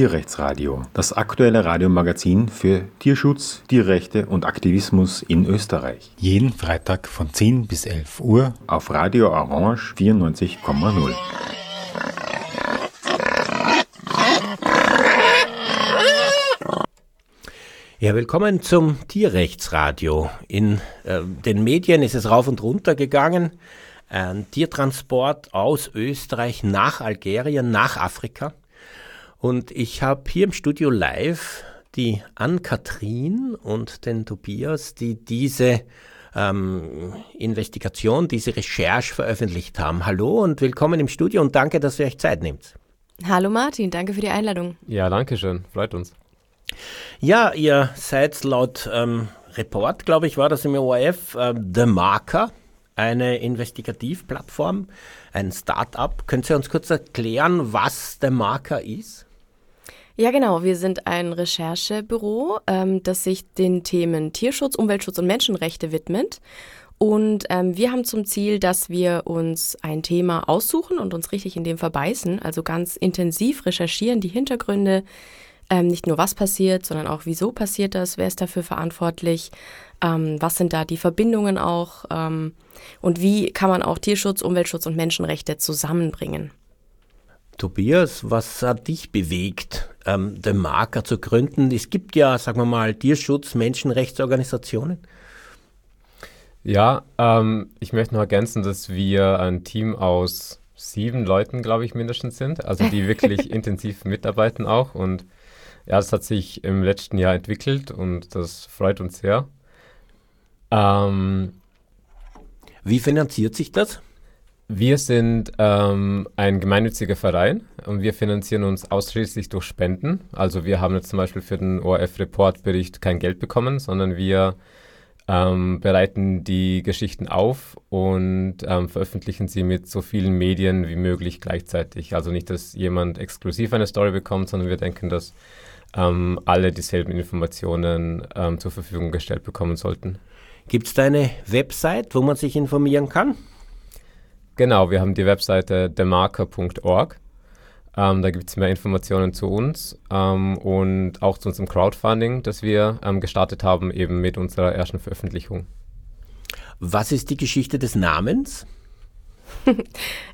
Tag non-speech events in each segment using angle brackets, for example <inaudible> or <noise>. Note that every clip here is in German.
Tierrechtsradio, das aktuelle Radiomagazin für Tierschutz, Tierrechte und Aktivismus in Österreich. Jeden Freitag von 10 bis 11 Uhr auf Radio Orange 94,0. Ja, willkommen zum Tierrechtsradio. In äh, den Medien ist es rauf und runter gegangen. Ein Tiertransport aus Österreich nach Algerien, nach Afrika. Und ich habe hier im Studio live die Ann-Kathrin und den Tobias, die diese ähm, Investigation, diese Recherche veröffentlicht haben. Hallo und willkommen im Studio und danke, dass ihr euch Zeit nehmt. Hallo Martin, danke für die Einladung. Ja, danke schön, freut uns. Ja, ihr seid laut ähm, Report, glaube ich, war das im ORF, äh, The Marker, eine Investigativplattform, ein Start-up. Könnt ihr uns kurz erklären, was The Marker ist? Ja, genau. Wir sind ein Recherchebüro, ähm, das sich den Themen Tierschutz, Umweltschutz und Menschenrechte widmet. Und ähm, wir haben zum Ziel, dass wir uns ein Thema aussuchen und uns richtig in dem verbeißen, also ganz intensiv recherchieren, die Hintergründe, ähm, nicht nur was passiert, sondern auch wieso passiert das, wer ist dafür verantwortlich, ähm, was sind da die Verbindungen auch ähm, und wie kann man auch Tierschutz, Umweltschutz und Menschenrechte zusammenbringen. Tobias, was hat dich bewegt, ähm, den Marker zu gründen? Es gibt ja, sagen wir mal, Tierschutz, Menschenrechtsorganisationen. Ja, ähm, ich möchte noch ergänzen, dass wir ein Team aus sieben Leuten, glaube ich, mindestens sind, also die wirklich <laughs> intensiv mitarbeiten auch und ja, das hat sich im letzten Jahr entwickelt und das freut uns sehr. Ähm, Wie finanziert sich das? Wir sind ähm, ein gemeinnütziger Verein und wir finanzieren uns ausschließlich durch Spenden. Also wir haben jetzt zum Beispiel für den ORF-Reportbericht kein Geld bekommen, sondern wir ähm, bereiten die Geschichten auf und ähm, veröffentlichen sie mit so vielen Medien wie möglich gleichzeitig. Also nicht, dass jemand exklusiv eine Story bekommt, sondern wir denken, dass ähm, alle dieselben Informationen ähm, zur Verfügung gestellt bekommen sollten. Gibt es da eine Website, wo man sich informieren kann? Genau, wir haben die Webseite demarker.org. Ähm, da gibt es mehr Informationen zu uns ähm, und auch zu unserem Crowdfunding, das wir ähm, gestartet haben, eben mit unserer ersten Veröffentlichung. Was ist die Geschichte des Namens? <laughs>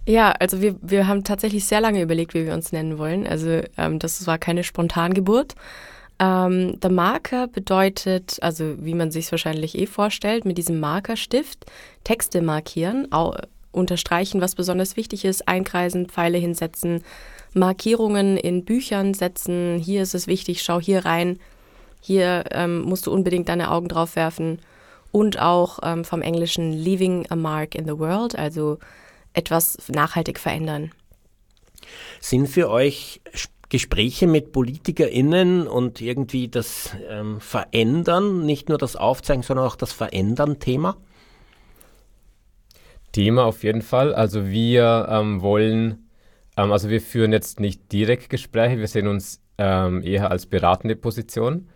ja, also wir, wir haben tatsächlich sehr lange überlegt, wie wir uns nennen wollen. Also ähm, das war keine Spontangeburt. Ähm, der Marker bedeutet, also wie man sich es wahrscheinlich eh vorstellt, mit diesem Markerstift Texte markieren, au, unterstreichen, was besonders wichtig ist, einkreisen, Pfeile hinsetzen, Markierungen in Büchern setzen. Hier ist es wichtig, schau hier rein. Hier ähm, musst du unbedingt deine Augen drauf werfen. Und auch ähm, vom Englischen Leaving a Mark in the World, also etwas nachhaltig verändern. Sind für euch Gespräche mit PolitikerInnen und irgendwie das ähm, Verändern, nicht nur das Aufzeigen, sondern auch das Verändern Thema? Thema auf jeden Fall. Also wir ähm, wollen, ähm, also wir führen jetzt nicht direkt Gespräche, wir sehen uns ähm, eher als beratende Position.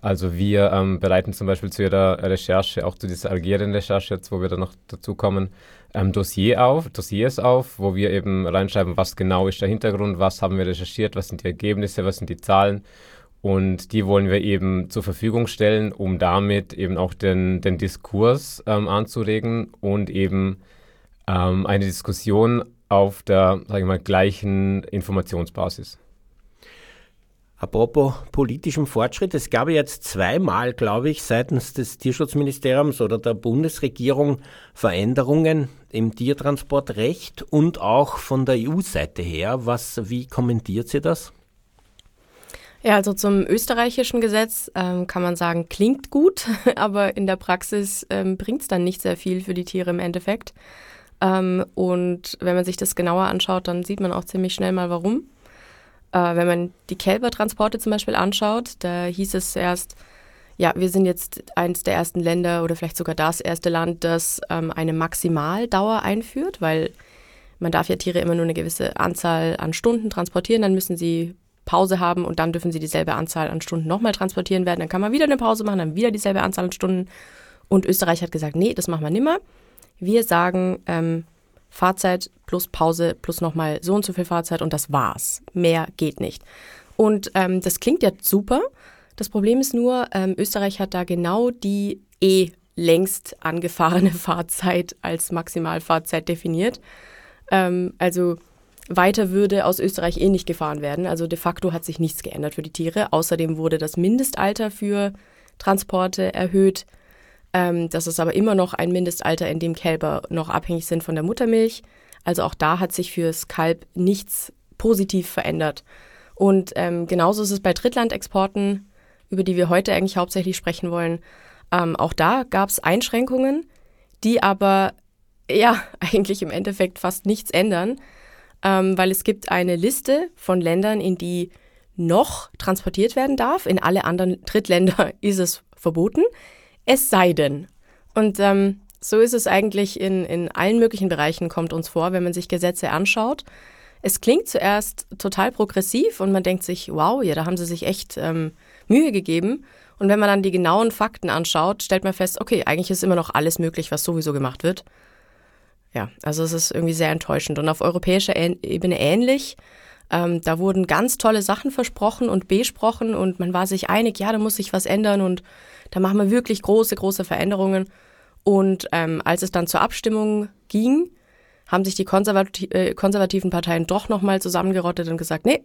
Also wir ähm, bereiten zum Beispiel zu Ihrer Recherche, auch zu dieser Algerien-Recherche jetzt, wo wir dann noch dazu kommen, ähm, Dossier auf, Dossiers auf, wo wir eben reinschreiben, was genau ist der Hintergrund, was haben wir recherchiert, was sind die Ergebnisse, was sind die Zahlen. Und die wollen wir eben zur Verfügung stellen, um damit eben auch den, den Diskurs ähm, anzuregen und eben ähm, eine Diskussion auf der, sage ich mal, gleichen Informationsbasis. Apropos politischem Fortschritt, es gab jetzt zweimal, glaube ich, seitens des Tierschutzministeriums oder der Bundesregierung Veränderungen im Tiertransportrecht und auch von der EU-Seite her. Was, wie kommentiert sie das? Ja, also zum österreichischen Gesetz ähm, kann man sagen, klingt gut, <laughs> aber in der Praxis ähm, bringt es dann nicht sehr viel für die Tiere im Endeffekt. Ähm, und wenn man sich das genauer anschaut, dann sieht man auch ziemlich schnell mal warum. Äh, wenn man die Kälbertransporte zum Beispiel anschaut, da hieß es erst, ja, wir sind jetzt eines der ersten Länder oder vielleicht sogar das erste Land, das ähm, eine Maximaldauer einführt, weil man darf ja Tiere immer nur eine gewisse Anzahl an Stunden transportieren, dann müssen sie Pause haben und dann dürfen sie dieselbe Anzahl an Stunden nochmal transportieren werden. Dann kann man wieder eine Pause machen, dann wieder dieselbe Anzahl an Stunden. Und Österreich hat gesagt, nee, das machen wir nimmer. Wir sagen, ähm, Fahrzeit plus Pause plus nochmal so und so viel Fahrzeit und das war's. Mehr geht nicht. Und ähm, das klingt ja super. Das Problem ist nur, ähm, Österreich hat da genau die eh längst angefahrene <laughs> Fahrzeit als Maximalfahrzeit definiert. Ähm, also weiter würde aus Österreich eh nicht gefahren werden. Also de facto hat sich nichts geändert für die Tiere. Außerdem wurde das Mindestalter für Transporte erhöht. Ähm, das ist aber immer noch ein Mindestalter, in dem Kälber noch abhängig sind von der Muttermilch. Also auch da hat sich fürs Kalb nichts positiv verändert. Und ähm, genauso ist es bei Drittlandexporten, über die wir heute eigentlich hauptsächlich sprechen wollen. Ähm, auch da gab es Einschränkungen, die aber ja <laughs> eigentlich im Endeffekt fast nichts ändern, ähm, weil es gibt eine Liste von Ländern, in die noch transportiert werden darf. In alle anderen Drittländer <laughs> ist es verboten. Es sei denn. Und ähm, so ist es eigentlich in, in allen möglichen Bereichen, kommt uns vor, wenn man sich Gesetze anschaut. Es klingt zuerst total progressiv und man denkt sich, wow, ja, da haben sie sich echt ähm, Mühe gegeben. Und wenn man dann die genauen Fakten anschaut, stellt man fest, okay, eigentlich ist immer noch alles möglich, was sowieso gemacht wird. Ja, also es ist irgendwie sehr enttäuschend. Und auf europäischer Ebene ähnlich. Ähm, da wurden ganz tolle Sachen versprochen und besprochen und man war sich einig, ja, da muss sich was ändern und da machen wir wirklich große, große Veränderungen. Und ähm, als es dann zur Abstimmung ging, haben sich die konservati äh, konservativen Parteien doch nochmal zusammengerottet und gesagt, nee,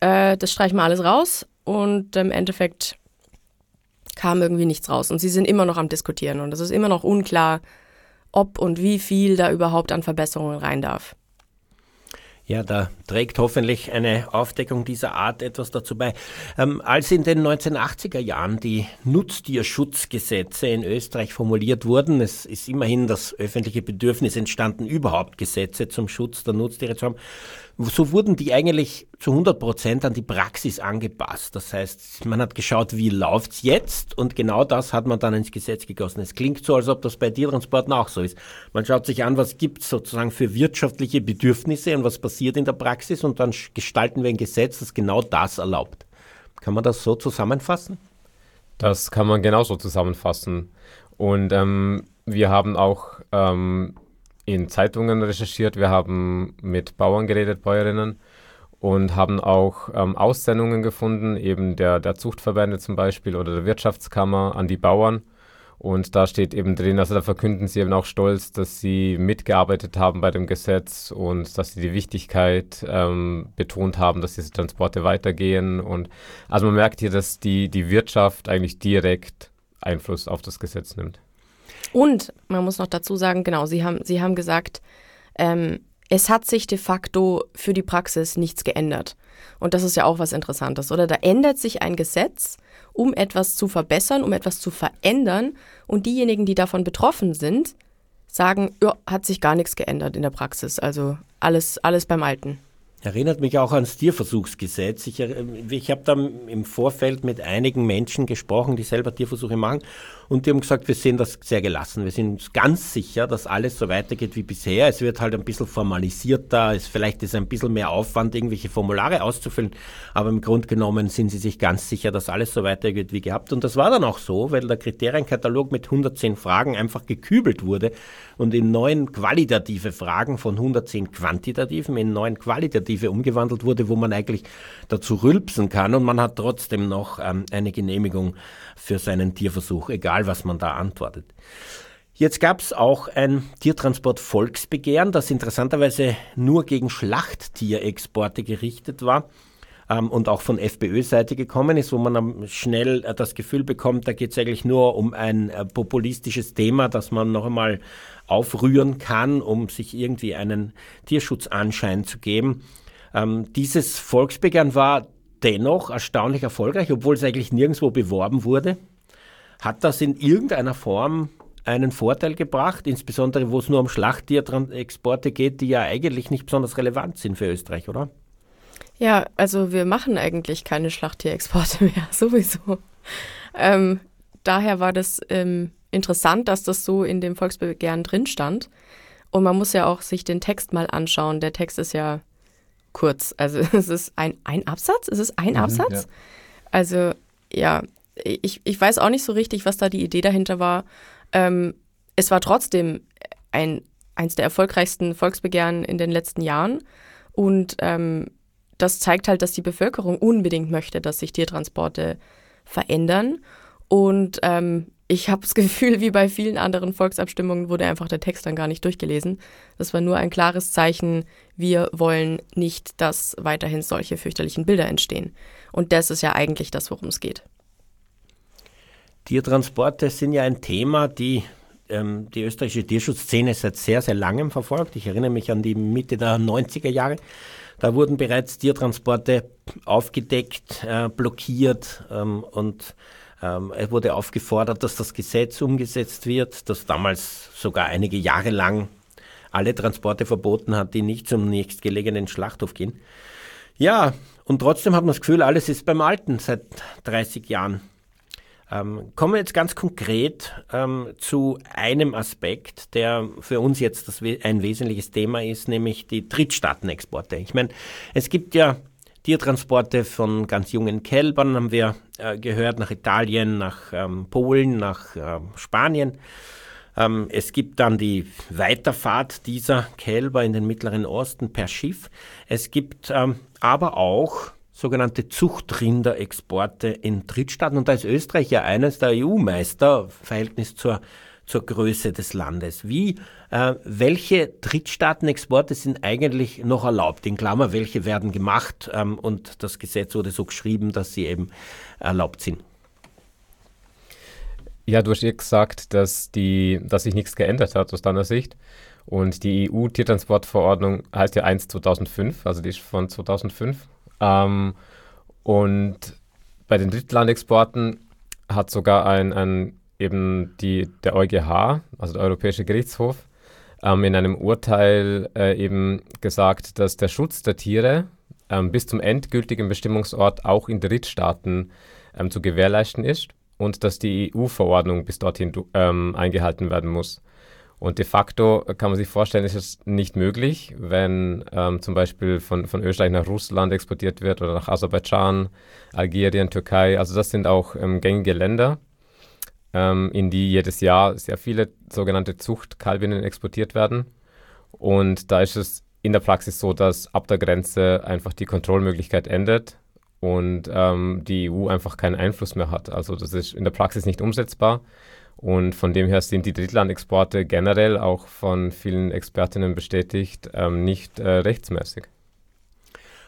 äh, das streichen wir alles raus. Und im Endeffekt kam irgendwie nichts raus. Und sie sind immer noch am Diskutieren und es ist immer noch unklar, ob und wie viel da überhaupt an Verbesserungen rein darf. Ja, da trägt hoffentlich eine Aufdeckung dieser Art etwas dazu bei. Ähm, als in den 1980er Jahren die Nutztierschutzgesetze in Österreich formuliert wurden, es ist immerhin das öffentliche Bedürfnis entstanden, überhaupt Gesetze zum Schutz der Nutztiere zu haben, so wurden die eigentlich zu 100 Prozent an die Praxis angepasst. Das heißt, man hat geschaut, wie läuft's jetzt und genau das hat man dann ins Gesetz gegossen. Es klingt so, als ob das bei Tiertransporten auch so ist. Man schaut sich an, was gibt's sozusagen für wirtschaftliche Bedürfnisse und was passiert in der Praxis und dann gestalten wir ein Gesetz, das genau das erlaubt. Kann man das so zusammenfassen? Das kann man genauso zusammenfassen. Und ähm, wir haben auch ähm, in Zeitungen recherchiert, wir haben mit Bauern geredet, Bäuerinnen und haben auch ähm, Aussendungen gefunden, eben der, der Zuchtverbände zum Beispiel oder der Wirtschaftskammer an die Bauern. Und da steht eben drin, also da verkünden sie eben auch stolz, dass sie mitgearbeitet haben bei dem Gesetz und dass sie die Wichtigkeit ähm, betont haben, dass diese Transporte weitergehen. Und also man merkt hier, dass die, die Wirtschaft eigentlich direkt Einfluss auf das Gesetz nimmt. Und man muss noch dazu sagen, genau, Sie haben, Sie haben gesagt, ähm, es hat sich de facto für die Praxis nichts geändert. Und das ist ja auch was Interessantes, oder? Da ändert sich ein Gesetz, um etwas zu verbessern, um etwas zu verändern. Und diejenigen, die davon betroffen sind, sagen, ja, hat sich gar nichts geändert in der Praxis. Also alles, alles beim Alten. Erinnert mich auch ans Tierversuchsgesetz. Ich, ich habe da im Vorfeld mit einigen Menschen gesprochen, die selber Tierversuche machen. Und die haben gesagt, wir sehen das sehr gelassen. Wir sind uns ganz sicher, dass alles so weitergeht wie bisher. Es wird halt ein bisschen formalisierter. Es, vielleicht ist ein bisschen mehr Aufwand, irgendwelche Formulare auszufüllen. Aber im Grunde genommen sind sie sich ganz sicher, dass alles so weitergeht wie gehabt. Und das war dann auch so, weil der Kriterienkatalog mit 110 Fragen einfach gekübelt wurde und in neun qualitative Fragen von 110 quantitativen in neun qualitative umgewandelt wurde, wo man eigentlich dazu rülpsen kann. Und man hat trotzdem noch ähm, eine Genehmigung für seinen Tierversuch, egal was man da antwortet. Jetzt gab es auch ein Tiertransport-Volksbegehren, das interessanterweise nur gegen Schlachttierexporte gerichtet war ähm, und auch von FPÖ-Seite gekommen ist, wo man schnell äh, das Gefühl bekommt, da geht es eigentlich nur um ein äh, populistisches Thema, das man noch einmal aufrühren kann, um sich irgendwie einen Tierschutzanschein zu geben. Ähm, dieses Volksbegehren war dennoch erstaunlich erfolgreich, obwohl es eigentlich nirgendwo beworben wurde. Hat das in irgendeiner Form einen Vorteil gebracht, insbesondere wo es nur um Schlachttierexporte geht, die ja eigentlich nicht besonders relevant sind für Österreich, oder? Ja, also wir machen eigentlich keine Schlachttierexporte <laughs> mehr, sowieso. Ähm, daher war das ähm, interessant, dass das so in dem Volksbegehren drin stand. Und man muss ja auch sich den Text mal anschauen. Der Text ist ja kurz. Also <laughs> es ist ein, ein Absatz? Ist es ein mhm, Absatz? Ja. Also ja, ich, ich weiß auch nicht so richtig, was da die Idee dahinter war. Ähm, es war trotzdem ein, eins der erfolgreichsten Volksbegehren in den letzten Jahren. Und ähm, das zeigt halt, dass die Bevölkerung unbedingt möchte, dass sich Tiertransporte verändern. Und ähm, ich habe das <laughs> Gefühl, wie bei vielen anderen Volksabstimmungen wurde einfach der Text dann gar nicht durchgelesen. Das war nur ein klares Zeichen, wir wollen nicht, dass weiterhin solche fürchterlichen Bilder entstehen. Und das ist ja eigentlich das, worum es geht. Tiertransporte sind ja ein Thema, die ähm, die österreichische Tierschutzszene seit sehr, sehr langem verfolgt. Ich erinnere mich an die Mitte der 90er Jahre. Da wurden bereits Tiertransporte aufgedeckt, äh, blockiert ähm, und ähm, es wurde aufgefordert, dass das Gesetz umgesetzt wird, das damals sogar einige Jahre lang alle Transporte verboten hat, die nicht zum nächstgelegenen Schlachthof gehen. Ja, und trotzdem hat man das Gefühl, alles ist beim Alten seit 30 Jahren. Ähm, kommen wir jetzt ganz konkret ähm, zu einem Aspekt, der für uns jetzt das, ein wesentliches Thema ist, nämlich die Drittstaatenexporte. Ich meine, es gibt ja Tiertransporte von ganz jungen Kälbern, haben wir äh, gehört, nach Italien, nach ähm, Polen, nach äh, Spanien. Ähm, es gibt dann die Weiterfahrt dieser Kälber in den Mittleren Osten per Schiff. Es gibt ähm, aber auch sogenannte Zuchtrinderexporte in Drittstaaten. Und da ist Österreich ja eines der EU-Meister, Verhältnis zur, zur Größe des Landes. Wie, äh, welche Drittstaatenexporte sind eigentlich noch erlaubt? In Klammer, welche werden gemacht? Ähm, und das Gesetz wurde so geschrieben, dass sie eben erlaubt sind. Ja, du hast ja gesagt, dass, die, dass sich nichts geändert hat aus deiner Sicht. Und die EU-Tiertransportverordnung heißt ja 1 2005, also die ist von 2005. Ähm, und bei den Drittlandexporten hat sogar ein, ein eben die, der EuGH, also der Europäische Gerichtshof, ähm, in einem Urteil äh, eben gesagt, dass der Schutz der Tiere ähm, bis zum endgültigen Bestimmungsort auch in Drittstaaten ähm, zu gewährleisten ist und dass die EU-Verordnung bis dorthin ähm, eingehalten werden muss. Und de facto kann man sich vorstellen, ist es nicht möglich, wenn ähm, zum Beispiel von, von Österreich nach Russland exportiert wird oder nach Aserbaidschan, Algerien, Türkei. Also das sind auch ähm, gängige Länder, ähm, in die jedes Jahr sehr viele sogenannte Zuchtkalbinnen exportiert werden. Und da ist es in der Praxis so, dass ab der Grenze einfach die Kontrollmöglichkeit endet und ähm, die EU einfach keinen Einfluss mehr hat. Also das ist in der Praxis nicht umsetzbar. Und von dem her sind die Drittlandexporte generell auch von vielen Expertinnen bestätigt ähm, nicht äh, rechtsmäßig.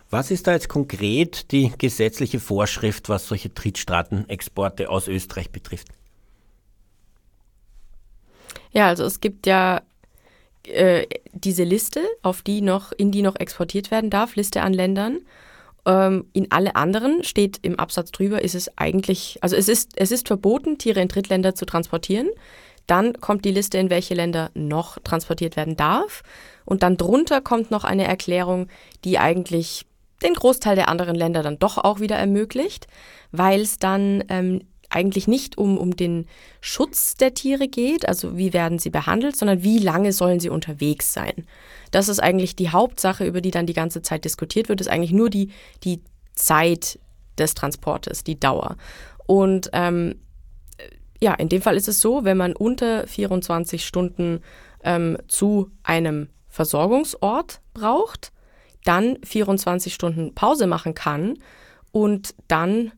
Was ist da jetzt konkret die gesetzliche Vorschrift, was solche Drittstaatenexporte aus Österreich betrifft? Ja, also es gibt ja äh, diese Liste, auf die noch, in die noch exportiert werden darf, Liste an Ländern. Ähm, in alle anderen steht im Absatz drüber, ist es eigentlich, also es ist, es ist verboten, Tiere in Drittländer zu transportieren. Dann kommt die Liste, in welche Länder noch transportiert werden darf. Und dann drunter kommt noch eine Erklärung, die eigentlich den Großteil der anderen Länder dann doch auch wieder ermöglicht, weil es dann ähm, eigentlich nicht um, um den Schutz der Tiere geht, also wie werden sie behandelt, sondern wie lange sollen sie unterwegs sein. Das ist eigentlich die Hauptsache, über die dann die ganze Zeit diskutiert wird, ist eigentlich nur die, die Zeit des Transportes, die Dauer. Und ähm, ja, in dem Fall ist es so, wenn man unter 24 Stunden ähm, zu einem Versorgungsort braucht, dann 24 Stunden Pause machen kann und dann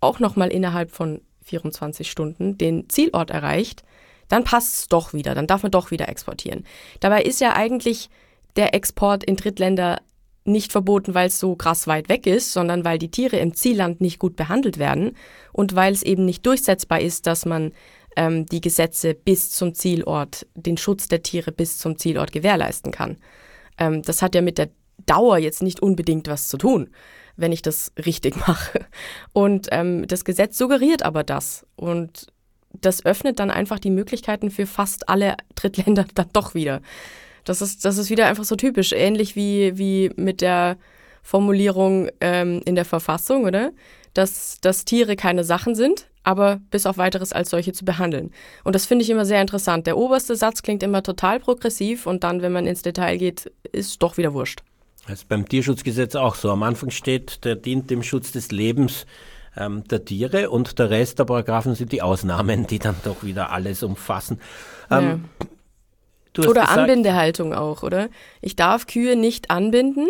auch nochmal innerhalb von 24 Stunden den Zielort erreicht, dann passt es doch wieder, dann darf man doch wieder exportieren. Dabei ist ja eigentlich der Export in Drittländer nicht verboten, weil es so krass weit weg ist, sondern weil die Tiere im Zielland nicht gut behandelt werden und weil es eben nicht durchsetzbar ist, dass man ähm, die Gesetze bis zum Zielort, den Schutz der Tiere bis zum Zielort gewährleisten kann. Ähm, das hat ja mit der Dauer jetzt nicht unbedingt was zu tun wenn ich das richtig <laughs> mache. Und ähm, das Gesetz suggeriert aber das. Und das öffnet dann einfach die Möglichkeiten für fast alle Drittländer <laughs> dann doch wieder. Das ist, das ist wieder einfach so typisch, ähnlich wie, wie mit der Formulierung ähm, in der Verfassung, oder? Dass, dass Tiere keine Sachen sind, aber bis auf weiteres als solche zu behandeln. Und das finde ich immer sehr interessant. Der oberste Satz klingt immer total progressiv und dann, wenn man ins Detail geht, ist doch wieder wurscht. Das ist beim Tierschutzgesetz auch so. Am Anfang steht, der dient dem Schutz des Lebens ähm, der Tiere und der Rest der Paragraphen sind die Ausnahmen, die dann doch wieder alles umfassen. Ähm, ja. Oder gesagt, Anbindehaltung auch, oder? Ich darf Kühe nicht anbinden,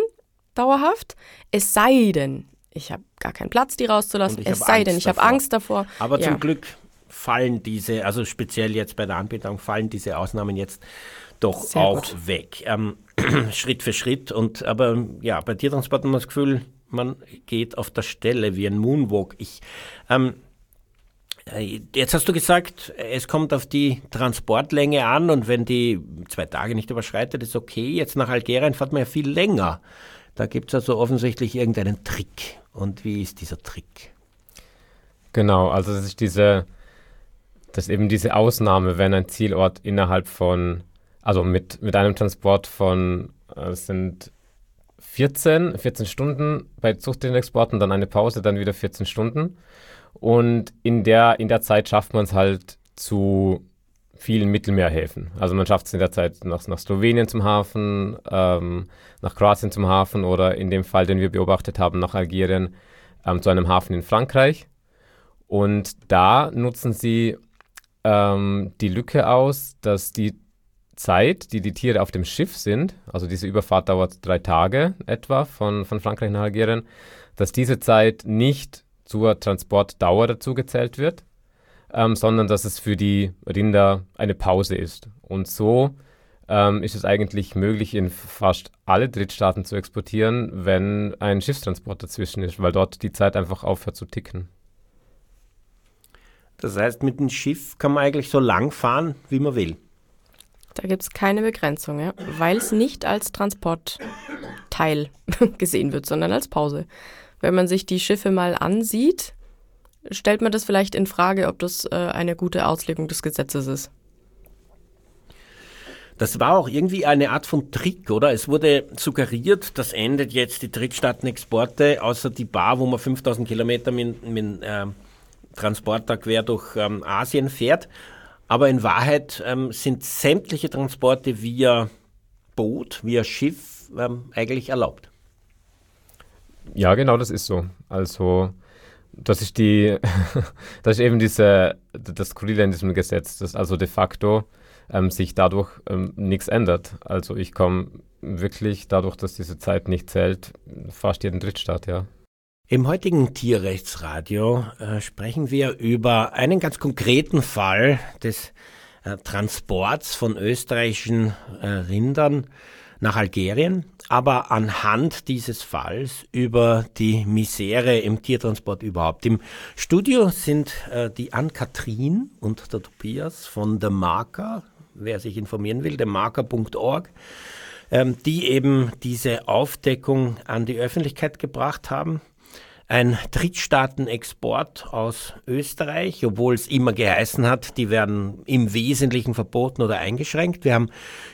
dauerhaft. Es sei denn, ich habe gar keinen Platz, die rauszulassen. Es sei Angst denn, ich habe Angst davor. Aber ja. zum Glück fallen diese, also speziell jetzt bei der Anbindung, fallen diese Ausnahmen jetzt doch Sehr auch gut. weg. Ähm, <clears throat> Schritt für Schritt. Und aber ja, bei Tiertransport hat man das Gefühl, man geht auf der Stelle wie ein Moonwalk. Ich, ähm, äh, Jetzt hast du gesagt, es kommt auf die Transportlänge an und wenn die zwei Tage nicht überschreitet, ist okay. Jetzt nach Algerien fährt man ja viel länger. Da gibt es also offensichtlich irgendeinen Trick. Und wie ist dieser Trick? Genau, also das ist diese, das ist eben diese Ausnahme, wenn ein Zielort innerhalb von, also mit, mit einem Transport von, äh, sind 14, 14 Stunden bei Zuchtexporten, dann eine Pause, dann wieder 14 Stunden. Und in der, in der Zeit schafft man es halt zu vielen Mittelmeerhäfen. Also man schafft es in der Zeit nach, nach Slowenien zum Hafen, ähm, nach Kroatien zum Hafen oder in dem Fall, den wir beobachtet haben, nach Algerien ähm, zu einem Hafen in Frankreich. Und da nutzen sie ähm, die Lücke aus, dass die Zeit, die die Tiere auf dem Schiff sind, also diese Überfahrt dauert drei Tage etwa von, von Frankreich nach Algerien, dass diese Zeit nicht zur Transportdauer dazugezählt wird, ähm, sondern dass es für die Rinder eine Pause ist. Und so ähm, ist es eigentlich möglich, in fast alle Drittstaaten zu exportieren, wenn ein Schiffstransport dazwischen ist, weil dort die Zeit einfach aufhört zu ticken. Das heißt, mit dem Schiff kann man eigentlich so lang fahren, wie man will. Da gibt es keine Begrenzung, ja? weil es nicht als Transportteil <laughs> gesehen wird, sondern als Pause. Wenn man sich die Schiffe mal ansieht, stellt man das vielleicht in Frage, ob das äh, eine gute Auslegung des Gesetzes ist. Das war auch irgendwie eine Art von Trick, oder? Es wurde suggeriert, das endet jetzt die Drittstaatenexporte, außer die Bar, wo man 5000 Kilometer mit, mit äh, Transporter quer durch ähm, Asien fährt. Aber in Wahrheit ähm, sind sämtliche Transporte via Boot, via Schiff ähm, eigentlich erlaubt. Ja, genau, das ist so. Also das ist die, <laughs> das ist eben diese, das Skurrile in diesem Gesetz, dass also de facto ähm, sich dadurch ähm, nichts ändert. Also ich komme wirklich dadurch, dass diese Zeit nicht zählt, fast jeden Drittstaat, ja. Im heutigen Tierrechtsradio äh, sprechen wir über einen ganz konkreten Fall des äh, Transports von österreichischen äh, Rindern nach Algerien, aber anhand dieses Falls über die Misere im Tiertransport überhaupt. Im Studio sind äh, die Ann-Kathrin und der Tobias von The Marker, wer sich informieren will, themarker.org, ähm, die eben diese Aufdeckung an die Öffentlichkeit gebracht haben ein Drittstaatenexport aus Österreich, obwohl es immer geheißen hat, die werden im Wesentlichen verboten oder eingeschränkt. Wir haben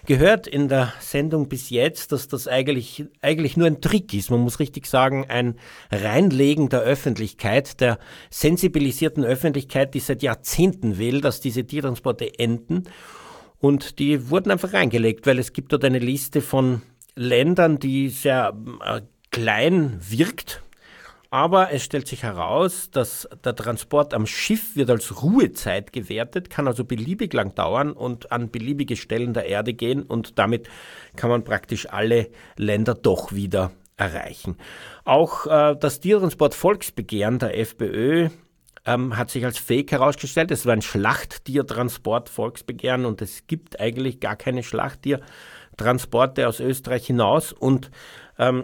gehört in der Sendung bis jetzt, dass das eigentlich, eigentlich nur ein Trick ist. Man muss richtig sagen, ein Reinlegen der Öffentlichkeit, der sensibilisierten Öffentlichkeit, die seit Jahrzehnten will, dass diese Tiertransporte enden. Und die wurden einfach reingelegt, weil es gibt dort eine Liste von Ländern, die sehr äh, klein wirkt, aber es stellt sich heraus, dass der Transport am Schiff wird als Ruhezeit gewertet, kann also beliebig lang dauern und an beliebige Stellen der Erde gehen und damit kann man praktisch alle Länder doch wieder erreichen. Auch äh, das Tiertransport Volksbegehren der FPÖ ähm, hat sich als Fake herausgestellt. Es war ein Schlachttiertransport Volksbegehren und es gibt eigentlich gar keine Schlachttiertransporte aus Österreich hinaus und ähm,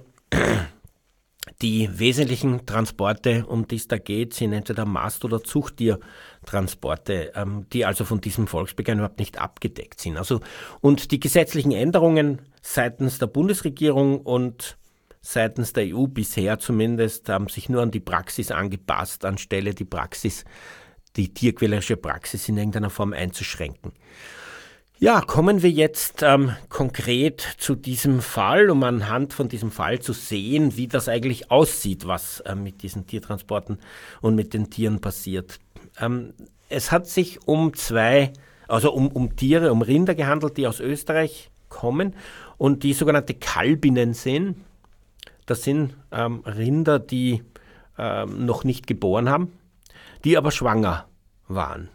die wesentlichen Transporte, um die es da geht, sind entweder Mast- oder Zuchttiertransporte, ähm, die also von diesem Volksbegehren überhaupt nicht abgedeckt sind. Also, und die gesetzlichen Änderungen seitens der Bundesregierung und seitens der EU bisher zumindest haben sich nur an die Praxis angepasst, anstelle die Praxis, die tierquälerische Praxis in irgendeiner Form einzuschränken. Ja, kommen wir jetzt ähm, konkret zu diesem Fall, um anhand von diesem Fall zu sehen, wie das eigentlich aussieht, was äh, mit diesen Tiertransporten und mit den Tieren passiert. Ähm, es hat sich um zwei, also um, um Tiere, um Rinder gehandelt, die aus Österreich kommen und die sogenannte Kalbinnen sind. Das sind ähm, Rinder, die ähm, noch nicht geboren haben, die aber schwanger waren.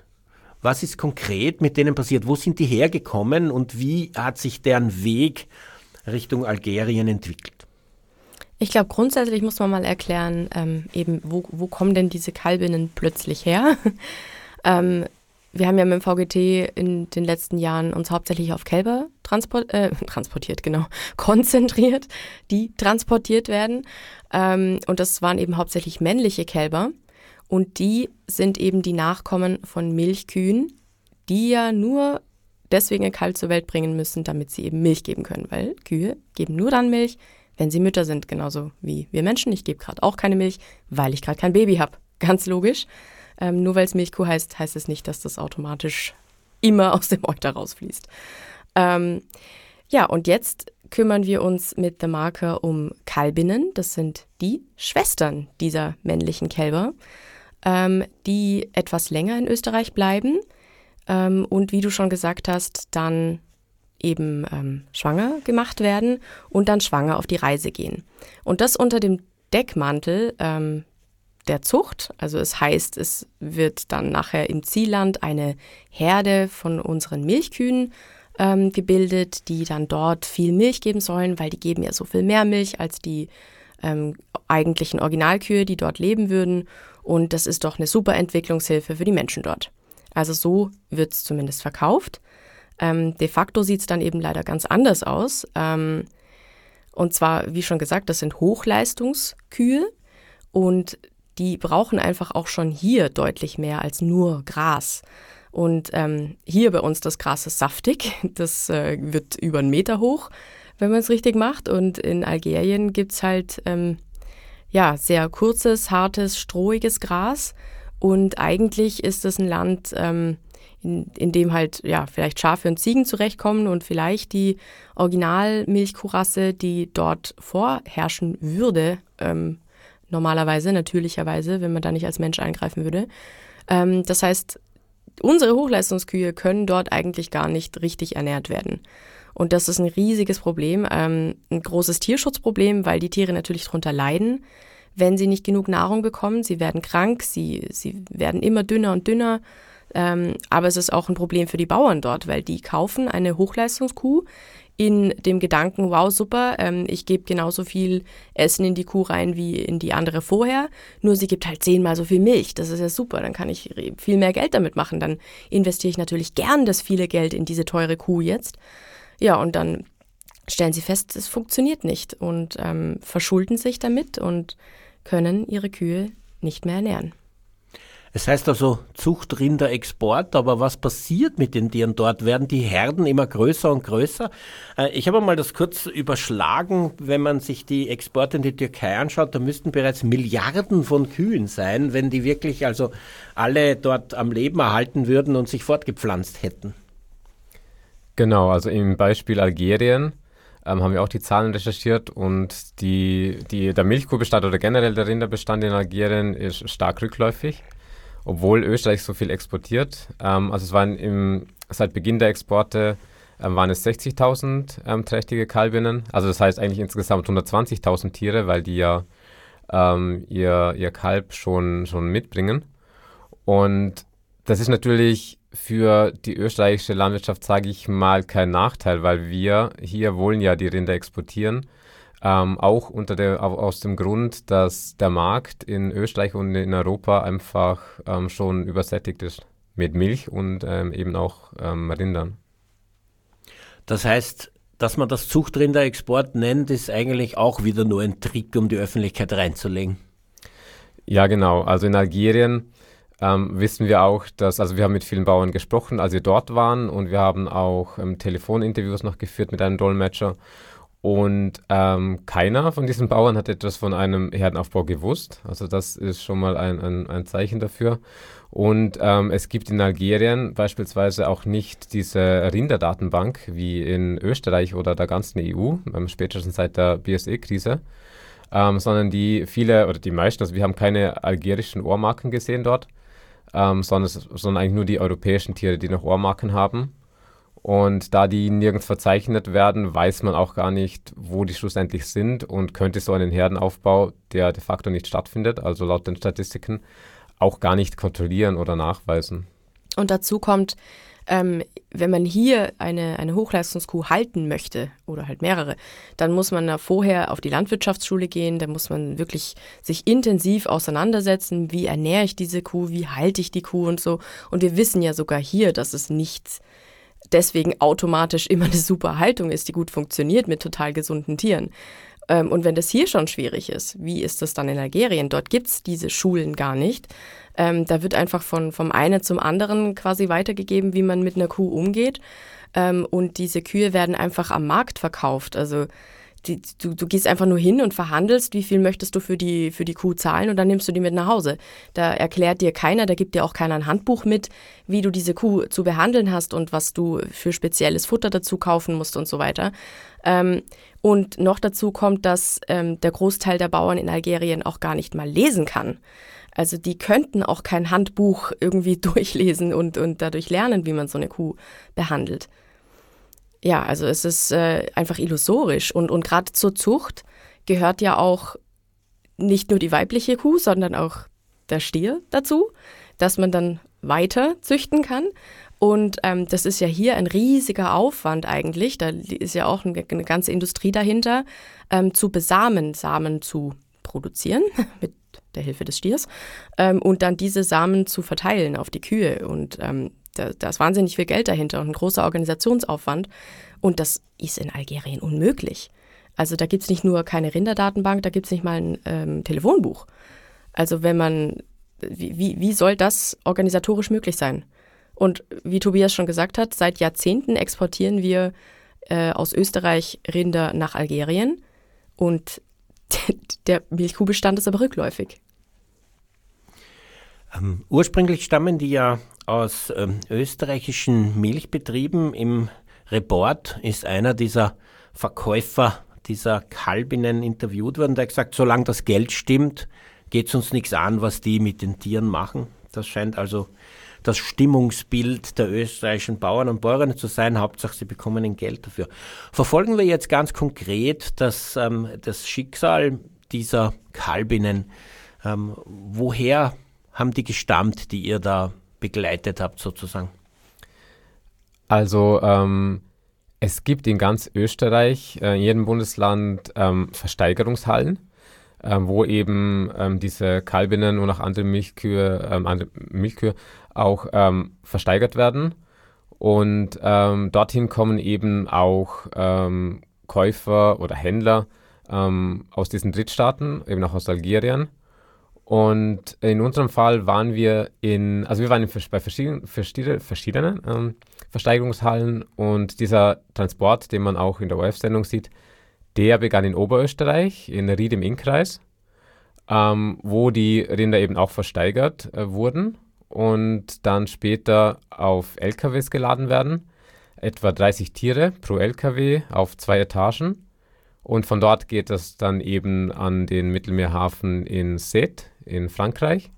Was ist konkret mit denen passiert? Wo sind die hergekommen und wie hat sich deren Weg Richtung Algerien entwickelt? Ich glaube, grundsätzlich muss man mal erklären, ähm, eben, wo, wo kommen denn diese Kalbinnen plötzlich her? <laughs> ähm, wir haben ja mit dem VGT in den letzten Jahren uns hauptsächlich auf Kälber transport, äh, <laughs> transportiert, genau, <laughs> konzentriert, die transportiert werden. Ähm, und das waren eben hauptsächlich männliche Kälber. Und die sind eben die Nachkommen von Milchkühen, die ja nur deswegen ein Kalb zur Welt bringen müssen, damit sie eben Milch geben können. Weil Kühe geben nur dann Milch, wenn sie Mütter sind, genauso wie wir Menschen. Ich gebe gerade auch keine Milch, weil ich gerade kein Baby habe. Ganz logisch. Ähm, nur weil es Milchkuh heißt, heißt es nicht, dass das automatisch immer aus dem Euter rausfließt. Ähm, ja, und jetzt kümmern wir uns mit The Marker um Kalbinnen. Das sind die Schwestern dieser männlichen Kälber, ähm, die etwas länger in Österreich bleiben ähm, und wie du schon gesagt hast, dann eben ähm, schwanger gemacht werden und dann schwanger auf die Reise gehen. Und das unter dem Deckmantel ähm, der Zucht. Also es heißt, es wird dann nachher im Zielland eine Herde von unseren Milchkühen ähm, gebildet, die dann dort viel Milch geben sollen, weil die geben ja so viel mehr Milch als die ähm, eigentlichen Originalkühe, die dort leben würden. Und das ist doch eine super Entwicklungshilfe für die Menschen dort. Also so wird es zumindest verkauft. Ähm, de facto sieht es dann eben leider ganz anders aus. Ähm, und zwar, wie schon gesagt, das sind Hochleistungskühe und die brauchen einfach auch schon hier deutlich mehr als nur Gras. Und ähm, hier bei uns das Gras ist saftig, <laughs> das äh, wird über einen Meter hoch, wenn man es richtig macht. Und in Algerien gibt es halt ähm, ja, sehr kurzes, hartes, strohiges Gras. Und eigentlich ist es ein Land, ähm, in, in dem halt ja vielleicht Schafe und Ziegen zurechtkommen und vielleicht die Originalmilchkuhrasse, die dort vorherrschen würde, ähm, normalerweise, natürlicherweise, wenn man da nicht als Mensch eingreifen würde. Ähm, das heißt, unsere Hochleistungskühe können dort eigentlich gar nicht richtig ernährt werden. Und das ist ein riesiges Problem, ähm, ein großes Tierschutzproblem, weil die Tiere natürlich darunter leiden, wenn sie nicht genug Nahrung bekommen. Sie werden krank, sie, sie werden immer dünner und dünner. Ähm, aber es ist auch ein Problem für die Bauern dort, weil die kaufen eine Hochleistungskuh in dem Gedanken, wow, super, ähm, ich gebe genauso viel Essen in die Kuh rein wie in die andere vorher, nur sie gibt halt zehnmal so viel Milch. Das ist ja super, dann kann ich viel mehr Geld damit machen. Dann investiere ich natürlich gern das viele Geld in diese teure Kuh jetzt. Ja, und dann stellen sie fest, es funktioniert nicht und ähm, verschulden sich damit und können ihre Kühe nicht mehr ernähren. Es heißt also Zuchtrinder Export, aber was passiert mit den Tieren dort? Werden die Herden immer größer und größer? Äh, ich habe mal das kurz überschlagen, wenn man sich die Exporte in die Türkei anschaut, da müssten bereits Milliarden von Kühen sein, wenn die wirklich also alle dort am Leben erhalten würden und sich fortgepflanzt hätten. Genau, also im Beispiel Algerien ähm, haben wir auch die Zahlen recherchiert und die, die, der Milchkuhbestand oder generell der Rinderbestand in Algerien ist stark rückläufig obwohl Österreich so viel exportiert. Ähm, also es waren im, seit Beginn der Exporte ähm, waren es 60.000 ähm, trächtige Kalbinnen. Also das heißt eigentlich insgesamt 120.000 Tiere, weil die ja ähm, ihr, ihr Kalb schon, schon mitbringen. Und das ist natürlich für die österreichische Landwirtschaft, sage ich mal, kein Nachteil, weil wir hier wollen ja die Rinder exportieren. Ähm, auch unter der, aus dem Grund, dass der Markt in Österreich und in Europa einfach ähm, schon übersättigt ist mit Milch und ähm, eben auch ähm, Rindern. Das heißt, dass man das Zuchtrinderexport nennt, ist eigentlich auch wieder nur ein Trick, um die Öffentlichkeit reinzulegen. Ja, genau. Also in Algerien ähm, wissen wir auch, dass, also wir haben mit vielen Bauern gesprochen, als wir dort waren und wir haben auch ähm, Telefoninterviews noch geführt mit einem Dolmetscher. Und ähm, keiner von diesen Bauern hat etwas von einem Herdenaufbau gewusst. Also das ist schon mal ein, ein, ein Zeichen dafür. Und ähm, es gibt in Algerien beispielsweise auch nicht diese Rinderdatenbank wie in Österreich oder der ganzen EU, ähm, spätestens seit der BSE-Krise, ähm, sondern die viele oder die meisten, also wir haben keine algerischen Ohrmarken gesehen dort, ähm, sondern, sondern eigentlich nur die europäischen Tiere, die noch Ohrmarken haben. Und da die nirgends verzeichnet werden, weiß man auch gar nicht, wo die schlussendlich sind und könnte so einen Herdenaufbau, der de facto nicht stattfindet, also laut den Statistiken, auch gar nicht kontrollieren oder nachweisen. Und dazu kommt, Ähm, wenn man hier eine, eine Hochleistungskuh halten möchte oder halt mehrere, dann muss man da vorher auf die Landwirtschaftsschule gehen, da muss man wirklich sich intensiv auseinandersetzen, wie ernähre ich diese Kuh, wie halte ich die Kuh und so. Und wir wissen ja sogar hier, dass es nichts deswegen automatisch immer eine super Haltung ist, die gut funktioniert mit total gesunden Tieren. Ähm, und wenn das hier schon schwierig ist, wie ist das dann in Algerien? Dort gibt es diese Schulen gar nicht. Ähm, da wird einfach von, vom einen zum anderen quasi weitergegeben, wie man mit einer Kuh umgeht. Ähm, und diese Kühe werden einfach am Markt verkauft. Also die, du, du gehst einfach nur hin und verhandelst, wie viel möchtest du für die, für die Kuh zahlen und dann nimmst du die mit nach Hause. Da erklärt dir keiner, da gibt dir auch keiner ein Handbuch mit, wie du diese Kuh zu behandeln hast und was du für spezielles Futter dazu kaufen musst und so weiter. Ähm, und noch dazu kommt, dass ähm, der Großteil der Bauern in Algerien auch gar nicht mal lesen kann. Also die könnten auch kein Handbuch irgendwie <laughs> durchlesen und, und dadurch lernen, wie man so eine Kuh behandelt. Ja, also es ist äh, einfach illusorisch. Und, und gerade zur Zucht gehört ja auch nicht nur die weibliche Kuh, sondern auch der Stier dazu, dass man dann weiter züchten kann. Und ähm, das ist ja hier ein riesiger Aufwand eigentlich. Da ist ja auch eine, eine ganze Industrie dahinter, ähm, zu besamen, Samen zu produzieren <laughs> mit der Hilfe des Stiers ähm, und dann diese Samen zu verteilen auf die Kühe. Und ähm, da, da ist wahnsinnig viel Geld dahinter und ein großer Organisationsaufwand. Und das ist in Algerien unmöglich. Also da gibt es nicht nur keine Rinderdatenbank, da gibt es nicht mal ein ähm, Telefonbuch. Also wenn man, wie, wie soll das organisatorisch möglich sein? Und wie Tobias schon gesagt hat, seit Jahrzehnten exportieren wir äh, aus Österreich Rinder nach Algerien und <laughs> der Milchkuhbestand ist aber rückläufig. Ähm, ursprünglich stammen die ja aus ähm, österreichischen Milchbetrieben. Im Report ist einer dieser Verkäufer dieser Kalbinnen interviewt worden, der hat gesagt, solange das Geld stimmt, geht es uns nichts an, was die mit den Tieren machen. Das scheint also das Stimmungsbild der österreichischen Bauern und Bäuerinnen zu sein. Hauptsache, sie bekommen ein Geld dafür. Verfolgen wir jetzt ganz konkret das, ähm, das Schicksal dieser Kalbinnen. Ähm, woher haben die gestammt, die ihr da begleitet habt sozusagen? Also ähm, es gibt in ganz Österreich, äh, in jedem Bundesland ähm, Versteigerungshallen, äh, wo eben ähm, diese Kalbinnen und auch andere Milchkühe, ähm, andere Milchkühe auch ähm, versteigert werden. Und ähm, dorthin kommen eben auch Käufer oder Händler aus diesen Drittstaaten, eben auch aus Algerien und in unserem Fall waren wir in, also wir waren in, bei verschiedenen, verschiedenen ähm, Versteigerungshallen und dieser Transport, den man auch in der ORF-Sendung sieht, der begann in Oberösterreich, in Ried im Innkreis, ähm, wo die Rinder eben auch versteigert äh, wurden und dann später auf LKWs geladen werden. Etwa 30 Tiere pro LKW auf zwei Etagen. Und von dort geht es dann eben an den Mittelmeerhafen in Sète in Frankreich.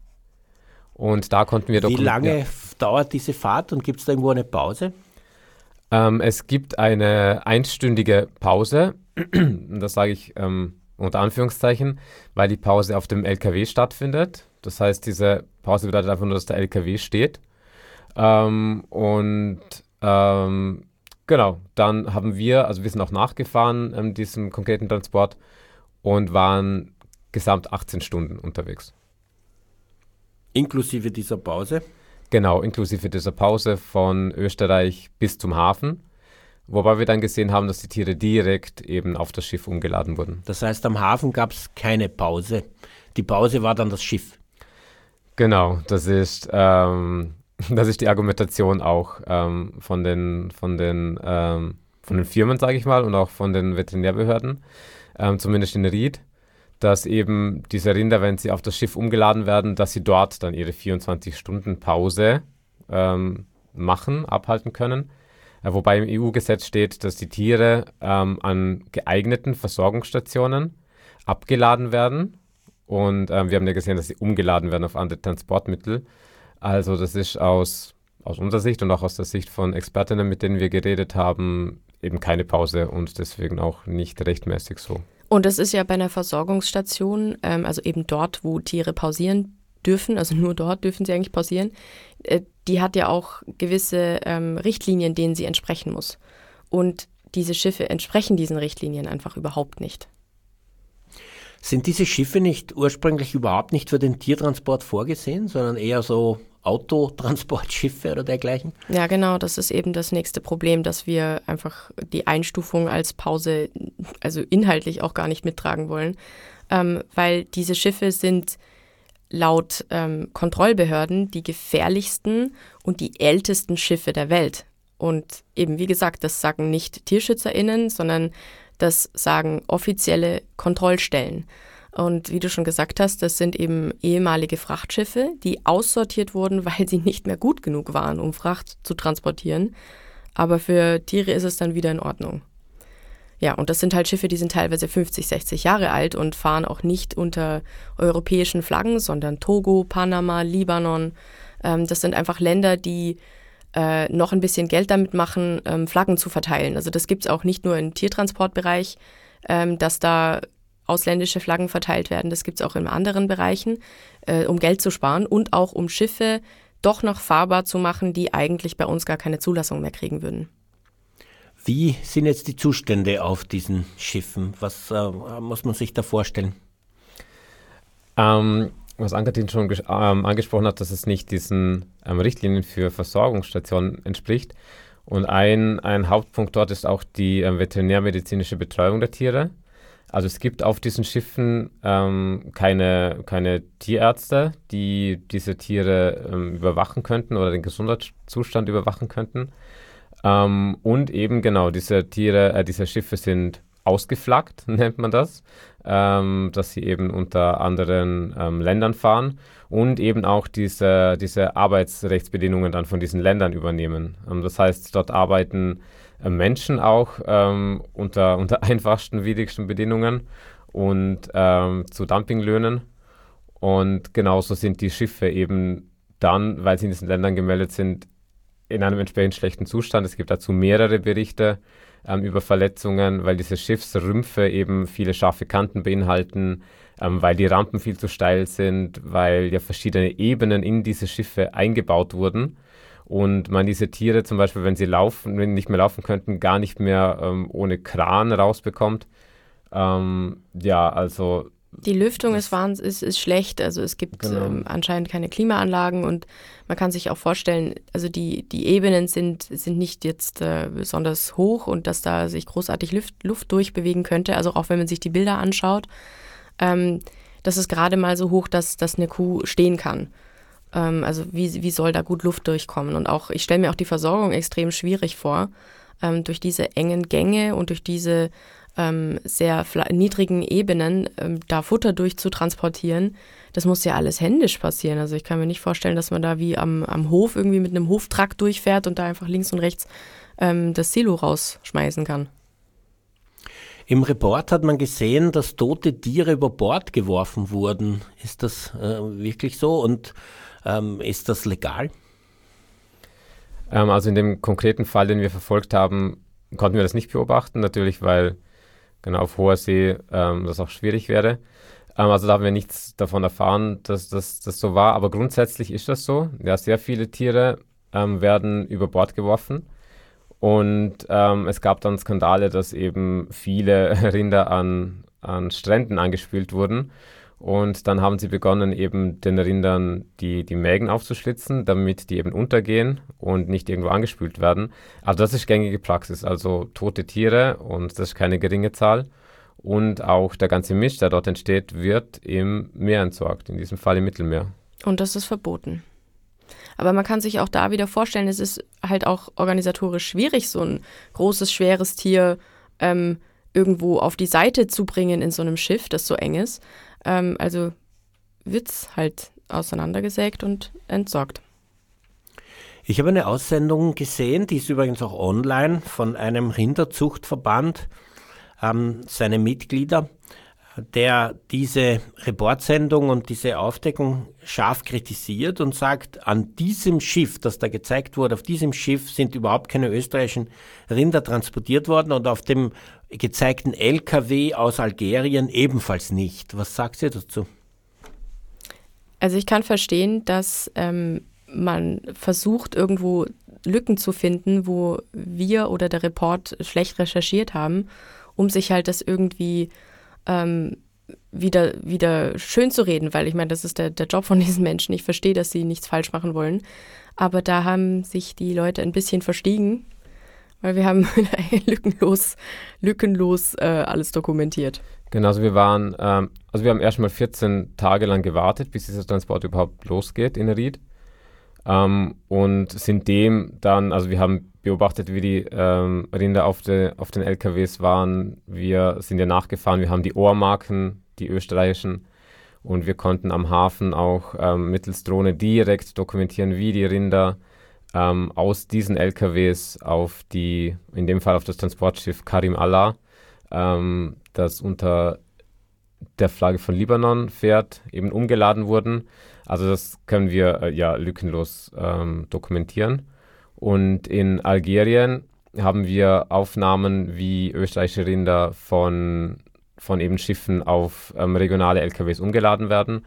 Und da konnten wir Wie lange dauert diese Fahrt und gibt es da irgendwo eine Pause? Ähm, es gibt eine einstündige Pause. <clears throat> das sage ich ähm, unter Anführungszeichen, weil die Pause auf dem LKW stattfindet. Das heißt, diese Pause bedeutet einfach nur, dass der LKW steht. Ähm, und ähm, genau, dann haben wir, also wir sind auch nachgefahren, ähm, diesem konkreten Transport und waren gesamt 18 Stunden unterwegs. Inklusive dieser Pause? Genau, inklusive dieser Pause von Österreich bis zum Hafen. Wobei wir dann gesehen haben, dass die Tiere direkt eben auf das Schiff umgeladen wurden. Das heißt, am Hafen gab es keine Pause. Die Pause war dann das Schiff. Genau, das ist, ähm, <laughs> das ist die Argumentation auch ähm, von den, von den, ähm, von den Firmen, sage ich mal, und auch von den Veterinärbehörden, ähm, zumindest in Ried dass eben diese Rinder, wenn sie auf das Schiff umgeladen werden, dass sie dort dann ihre 24 Stunden Pause ähm, machen, abhalten können. Äh, wobei im EU-Gesetz steht, dass die Tiere ähm, an geeigneten Versorgungsstationen abgeladen werden. Und ähm, wir haben ja gesehen, dass sie umgeladen werden auf andere Transportmittel. Also das ist aus, aus unserer Sicht und auch aus der Sicht von Expertinnen, mit denen wir geredet haben, eben keine Pause und deswegen auch nicht rechtmäßig so. Und das ist ja bei einer Versorgungsstation, ähm, also eben dort, wo Tiere pausieren, dürfen, also <laughs> nur dort dürfen sie eigentlich pausieren, äh, die hat ja auch gewisse ähm, Richtlinien, denen sie entsprechen muss. Und diese Schiffe entsprechen diesen Richtlinien einfach überhaupt nicht. Sind diese Schiffe nicht ursprünglich überhaupt nicht für den Tiertransport vorgesehen, sondern eher so Autotransportschiffe oder dergleichen? Ja, genau, das ist eben das nächste Problem, dass wir einfach die Einstufung als Pause, also inhaltlich auch gar nicht mittragen wollen, ähm, weil diese Schiffe sind laut ähm, Kontrollbehörden die gefährlichsten und die ältesten Schiffe der Welt. Und eben, wie gesagt, das sagen nicht TierschützerInnen, sondern das sagen offizielle Kontrollstellen. Und wie du schon gesagt hast, das sind eben ehemalige Frachtschiffe, die aussortiert wurden, <laughs> weil sie nicht mehr gut genug waren, um Fracht zu transportieren. Aber für Tiere ist es dann wieder in Ordnung. Ja, und das sind halt Schiffe, die sind teilweise 50, 60 Jahre alt und fahren auch nicht unter europäischen Flaggen, sondern Togo, Panama, Libanon. Ähm, das sind einfach Länder, die äh, noch ein bisschen Geld damit machen, ähm, Flaggen zu verteilen. Also das gibt es auch nicht nur im Tiertransportbereich, ähm, dass da ausländische Flaggen verteilt werden. Das gibt es auch in anderen Bereichen, äh, um Geld zu sparen und auch um Schiffe doch noch fahrbar zu machen, die eigentlich bei uns gar keine Zulassung mehr kriegen würden. Wie sind jetzt die Zustände auf diesen Schiffen? Was äh, muss man sich da vorstellen? Ähm, was Ankatin schon ähm, angesprochen hat, dass es nicht diesen ähm, Richtlinien für Versorgungsstationen entspricht. Und ein, ein Hauptpunkt dort ist auch die ähm, veterinärmedizinische Betreuung der Tiere. Also es gibt auf diesen Schiffen ähm, keine, keine Tierärzte, die diese Tiere ähm, überwachen könnten oder den Gesundheitszustand überwachen könnten. Ähm, und eben genau, diese Tiere, äh, diese Schiffe sind ausgeflaggt, <laughs> nennt man das, ähm, dass sie eben unter anderen ähm, Ländern fahren und eben auch diese, diese Arbeitsrechtsbedingungen dann von diesen Ländern übernehmen. Ähm, das heißt, dort arbeiten Menschen auch ähm, unter, <laughs> unter einfachsten, widrigsten Bedingungen und ähm, zu Dumpinglöhnen. Und genauso sind die Schiffe eben dann, weil sie in diesen Ländern gemeldet sind, in einem entsprechend schlechten Zustand. Es gibt dazu mehrere Berichte ähm, über Verletzungen, weil diese Schiffsrümpfe eben viele scharfe Kanten beinhalten, ähm, weil die Rampen viel zu steil sind, weil ja verschiedene Ebenen in diese Schiffe eingebaut wurden und man diese Tiere zum Beispiel, wenn sie laufen, wenn nicht mehr laufen könnten, gar nicht mehr ähm, ohne Kran rausbekommt. Ähm, ja, also die Lüftung ist, ist, ist schlecht, also es gibt genau. ähm, anscheinend keine Klimaanlagen und man kann sich auch vorstellen, also die, die Ebenen sind, sind nicht jetzt äh, besonders hoch und dass da sich großartig Luft, Luft durchbewegen könnte, also auch wenn man sich die Bilder anschaut, ähm, das ist gerade mal so hoch, dass, dass eine Kuh stehen kann. Ähm, also wie, wie soll da gut Luft durchkommen? Und auch, ich stelle mir auch die Versorgung extrem schwierig vor, ähm, durch diese engen Gänge und durch diese ähm, sehr niedrigen Ebenen ähm, da Futter durchzutransportieren, das muss ja alles händisch passieren. Also ich kann mir nicht vorstellen, dass man da wie am, am Hof irgendwie mit einem Hoftrakt durchfährt und da einfach links und rechts ähm, das Silo rausschmeißen kann. Im Report hat man gesehen, dass tote Tiere über Bord geworfen wurden. Ist das äh, wirklich so und ähm, ist das legal? Ähm, also in dem konkreten Fall, den wir verfolgt haben, konnten wir das nicht beobachten, natürlich, weil genau auf hoher See ähm, das auch schwierig wäre. Ähm, also da haben wir nichts davon erfahren, dass das so war. Aber grundsätzlich ist das so. Ja, sehr viele Tiere ähm, werden über Bord geworfen. Und ähm, es gab dann Skandale, dass eben viele <laughs> Rinder an, an Stränden angespült wurden. Und dann haben sie begonnen, eben den Rindern die, die Mägen aufzuschlitzen, damit die eben untergehen und nicht irgendwo angespült werden. Also das ist gängige Praxis, also tote Tiere und das ist keine geringe Zahl. Und auch der ganze Misch, der dort entsteht, wird im Meer entsorgt, in diesem Fall im Mittelmeer. Und das ist verboten. Aber man kann sich auch da wieder vorstellen, es ist halt auch organisatorisch schwierig, so ein großes, schweres Tier ähm, irgendwo auf die Seite zu bringen in so einem Schiff, das so eng ist. Ähm, also wird es halt auseinandergesägt und entsorgt. Ich habe eine Aussendung gesehen, die ist übrigens auch online von einem Rinderzuchtverband, ähm, seine Mitglieder, der diese Reportsendung und diese Aufdeckung scharf kritisiert und sagt, an diesem Schiff, das da gezeigt wurde, auf diesem Schiff sind überhaupt keine österreichischen Rinder transportiert worden und auf dem gezeigten LKW aus Algerien ebenfalls nicht. Was sagt ihr dazu? Also ich kann verstehen, dass ähm, man versucht, irgendwo Lücken zu finden, wo wir oder der Report schlecht recherchiert haben, um sich halt das irgendwie ähm, wieder, wieder schön zu reden, weil ich meine, das ist der, der Job von <laughs> diesen Menschen. Ich verstehe, dass sie nichts falsch machen wollen. Aber da haben sich die Leute ein bisschen verstiegen, weil wir haben <laughs> lückenlos, lückenlos äh, alles dokumentiert. Genau, also wir waren, ähm, also wir haben erstmal 14 Tage lang gewartet, bis dieser Transport überhaupt losgeht in Ried. Ähm, und sind dem dann, also wir haben beobachtet, wie die ähm, Rinder auf, de, auf den LKWs waren. Wir sind ja nachgefahren, wir haben die Ohrmarken, die österreichischen. Und wir konnten am Hafen auch ähm, mittels Drohne direkt dokumentieren, wie die Rinder ähm, aus diesen LKWs auf die, in dem Fall auf das Transportschiff Karim Allah, ähm, das unter der Flagge von Libanon fährt, eben umgeladen wurden. Also das können wir äh, ja lückenlos ähm, dokumentieren. Und in Algerien haben wir Aufnahmen, wie österreichische Rinder von, von eben Schiffen auf ähm, regionale LKWs umgeladen werden.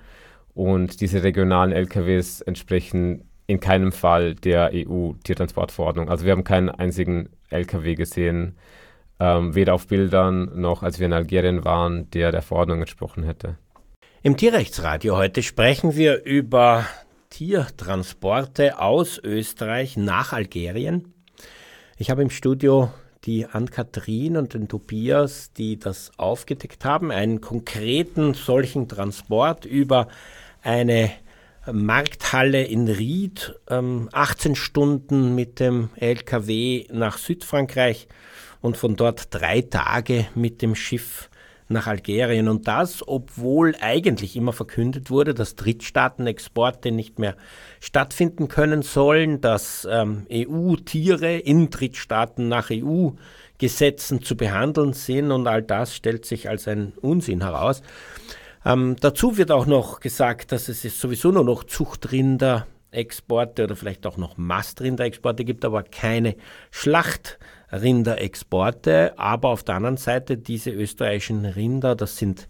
Und diese regionalen LKWs entsprechen in keinem Fall der EU-Tiertransportverordnung. Also wir haben keinen einzigen LKW gesehen, ähm, weder auf Bildern noch als wir in Algerien waren, der der Verordnung entsprochen hätte. Im Tierrechtsradio heute sprechen wir über Tiertransporte aus Österreich nach Algerien. Ich habe im Studio die Ann-Kathrin und den Tobias, die das aufgedeckt haben, einen konkreten solchen Transport über eine Markthalle in Ried, 18 ähm, Stunden mit dem LKW nach Südfrankreich und von dort drei Tage mit dem Schiff nach Algerien. Und das, obwohl eigentlich immer verkündet wurde, dass Drittstaatenexporte nicht mehr stattfinden können sollen, dass ähm, EU-Tiere in Drittstaaten nach EU-Gesetzen zu behandeln sind und all das stellt sich als ein Unsinn heraus. Ähm, dazu wird auch noch gesagt, dass es sowieso nur noch Zuchtrinder Exporte oder vielleicht auch noch Mastrinderexporte gibt, aber keine Schlachtrinderexporte. Aber auf der anderen Seite diese österreichischen Rinder, das sind